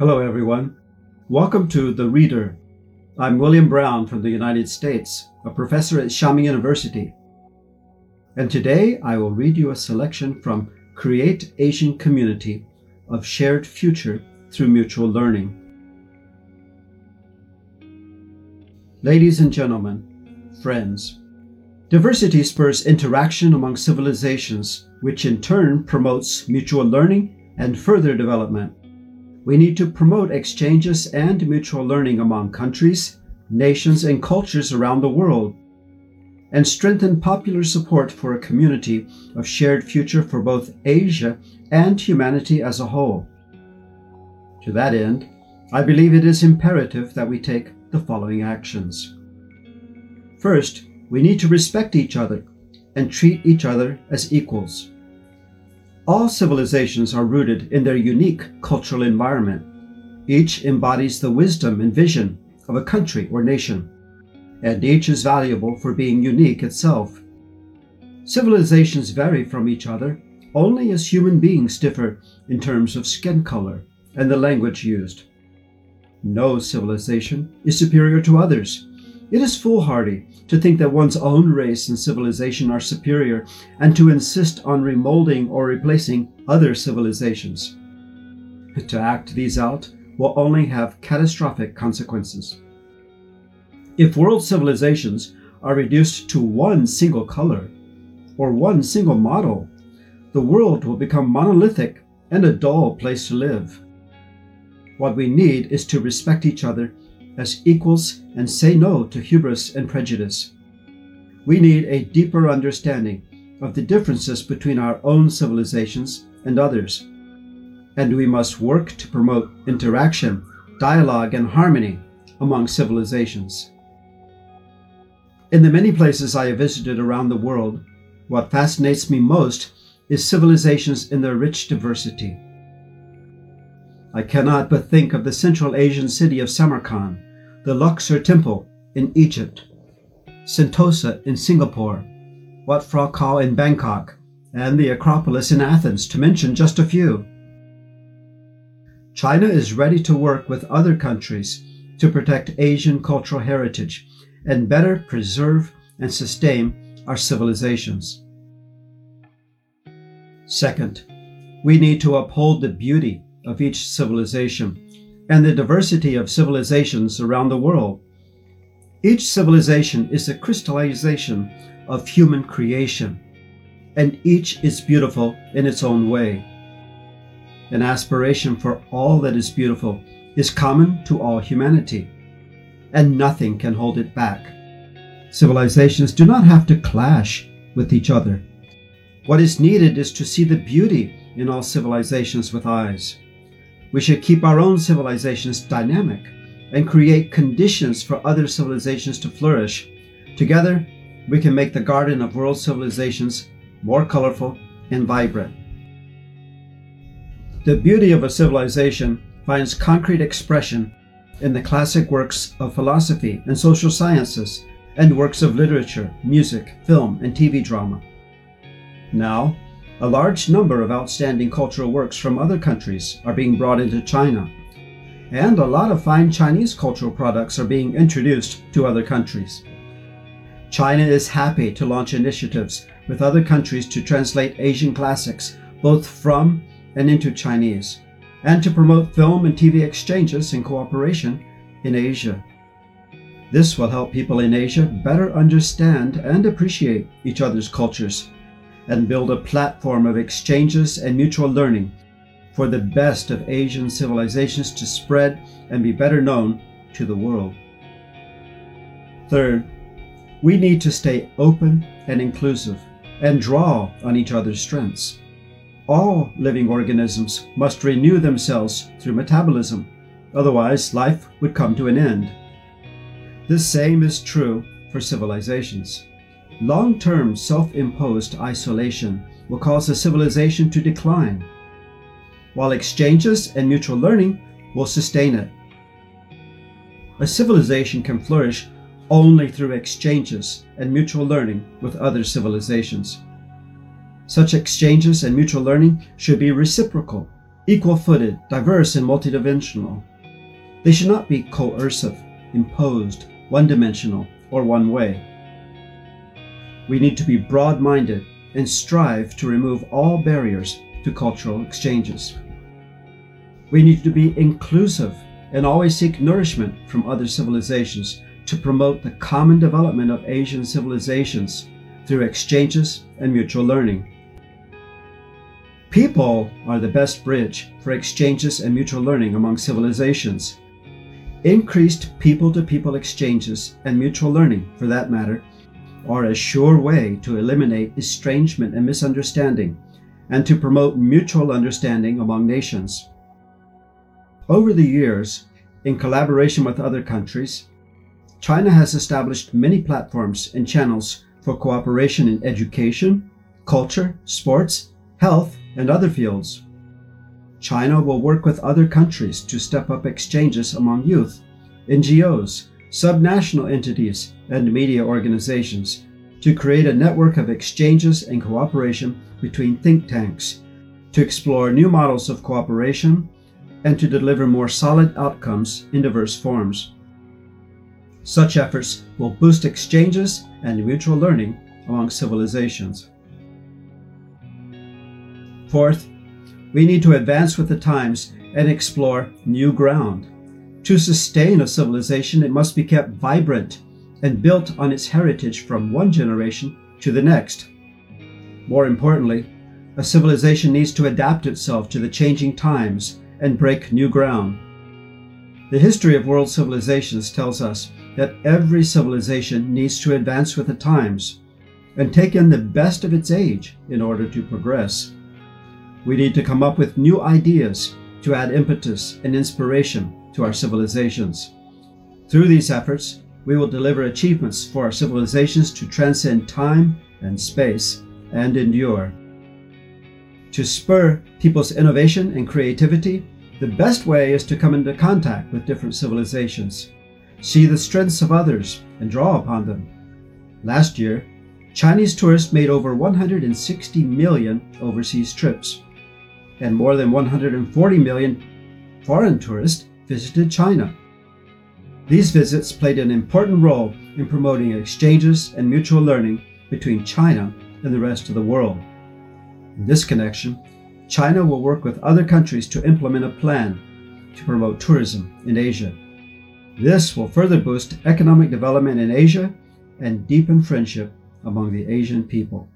Hello, everyone. Welcome to The Reader. I'm William Brown from the United States, a professor at Xiamen University. And today I will read you a selection from Create Asian Community of Shared Future Through Mutual Learning. Ladies and gentlemen, friends, diversity spurs interaction among civilizations, which in turn promotes mutual learning and further development. We need to promote exchanges and mutual learning among countries, nations, and cultures around the world, and strengthen popular support for a community of shared future for both Asia and humanity as a whole. To that end, I believe it is imperative that we take the following actions. First, we need to respect each other and treat each other as equals. All civilizations are rooted in their unique cultural environment. Each embodies the wisdom and vision of a country or nation, and each is valuable for being unique itself. Civilizations vary from each other only as human beings differ in terms of skin color and the language used. No civilization is superior to others it is foolhardy to think that one's own race and civilization are superior and to insist on remolding or replacing other civilizations. To act these out will only have catastrophic consequences. If world civilizations are reduced to one single color or one single model, the world will become monolithic and a dull place to live. What we need is to respect each other as equals and say no to hubris and prejudice. We need a deeper understanding of the differences between our own civilizations and others. And we must work to promote interaction, dialogue, and harmony among civilizations. In the many places I have visited around the world, what fascinates me most is civilizations in their rich diversity. I cannot but think of the Central Asian city of Samarkand, the Luxor Temple in Egypt, Sentosa in Singapore, Wat Phra Kaew in Bangkok, and the Acropolis in Athens, to mention just a few. China is ready to work with other countries to protect Asian cultural heritage and better preserve and sustain our civilizations. Second, we need to uphold the beauty of each civilization and the diversity of civilizations around the world. Each civilization is a crystallization of human creation, and each is beautiful in its own way. An aspiration for all that is beautiful is common to all humanity, and nothing can hold it back. Civilizations do not have to clash with each other. What is needed is to see the beauty in all civilizations with eyes. We should keep our own civilizations dynamic and create conditions for other civilizations to flourish. Together, we can make the garden of world civilizations more colorful and vibrant. The beauty of a civilization finds concrete expression in the classic works of philosophy and social sciences and works of literature, music, film, and TV drama. Now, a large number of outstanding cultural works from other countries are being brought into China, and a lot of fine Chinese cultural products are being introduced to other countries. China is happy to launch initiatives with other countries to translate Asian classics both from and into Chinese, and to promote film and TV exchanges and cooperation in Asia. This will help people in Asia better understand and appreciate each other's cultures and build a platform of exchanges and mutual learning for the best of Asian civilizations to spread and be better known to the world. Third, we need to stay open and inclusive and draw on each other's strengths. All living organisms must renew themselves through metabolism, otherwise, life would come to an end. The same is true for civilizations. Long term self imposed isolation will cause a civilization to decline, while exchanges and mutual learning will sustain it. A civilization can flourish only through exchanges and mutual learning with other civilizations. Such exchanges and mutual learning should be reciprocal equal footed, diverse, and multidimensional. They should not be coercive, imposed, one dimensional, or one way. We need to be broad minded and strive to remove all barriers to cultural exchanges. We need to be inclusive and always seek nourishment from other civilizations to promote the common development of Asian civilizations through exchanges and mutual learning. People are the best bridge for exchanges and mutual learning among civilizations. Increased people to people exchanges and mutual learning, for that matter, are a sure way to eliminate estrangement and misunderstanding and to promote mutual understanding among nations. Over the years, in collaboration with other countries, China has established many platforms and channels for cooperation in education, culture, sports, health, and other fields. China will work with other countries to step up exchanges among youth, NGOs, subnational entities, and media organizations to create a network of exchanges and cooperation between think tanks, to explore new models of cooperation, and to deliver more solid outcomes in diverse forms. Such efforts will boost exchanges and mutual learning among civilizations. Fourth, we need to advance with the times and explore new ground. To sustain a civilization, it must be kept vibrant and built on its heritage from one generation to the next. More importantly, a civilization needs to adapt itself to the changing times and break new ground. The history of world civilizations tells us that every civilization needs to advance with the times and take in the best of its age in order to progress. We need to come up with new ideas to add impetus and inspiration to our civilizations. Through these efforts, we will deliver achievements for our civilizations to transcend time and space and endure. To spur people's innovation and creativity, the best way is to come into contact with different civilizations see the strengths of others, and draw upon them. Last year, Chinese tourists made over 160 million overseas trips, and more than 140 million foreign tourists visited China. These visits played an important role in promoting exchanges and mutual learning between China and the rest of the world. In this connection, China will work with other countries to implement a plan to promote tourism in Asia. This will further boost economic development in Asia and deepen friendship among the Asian people.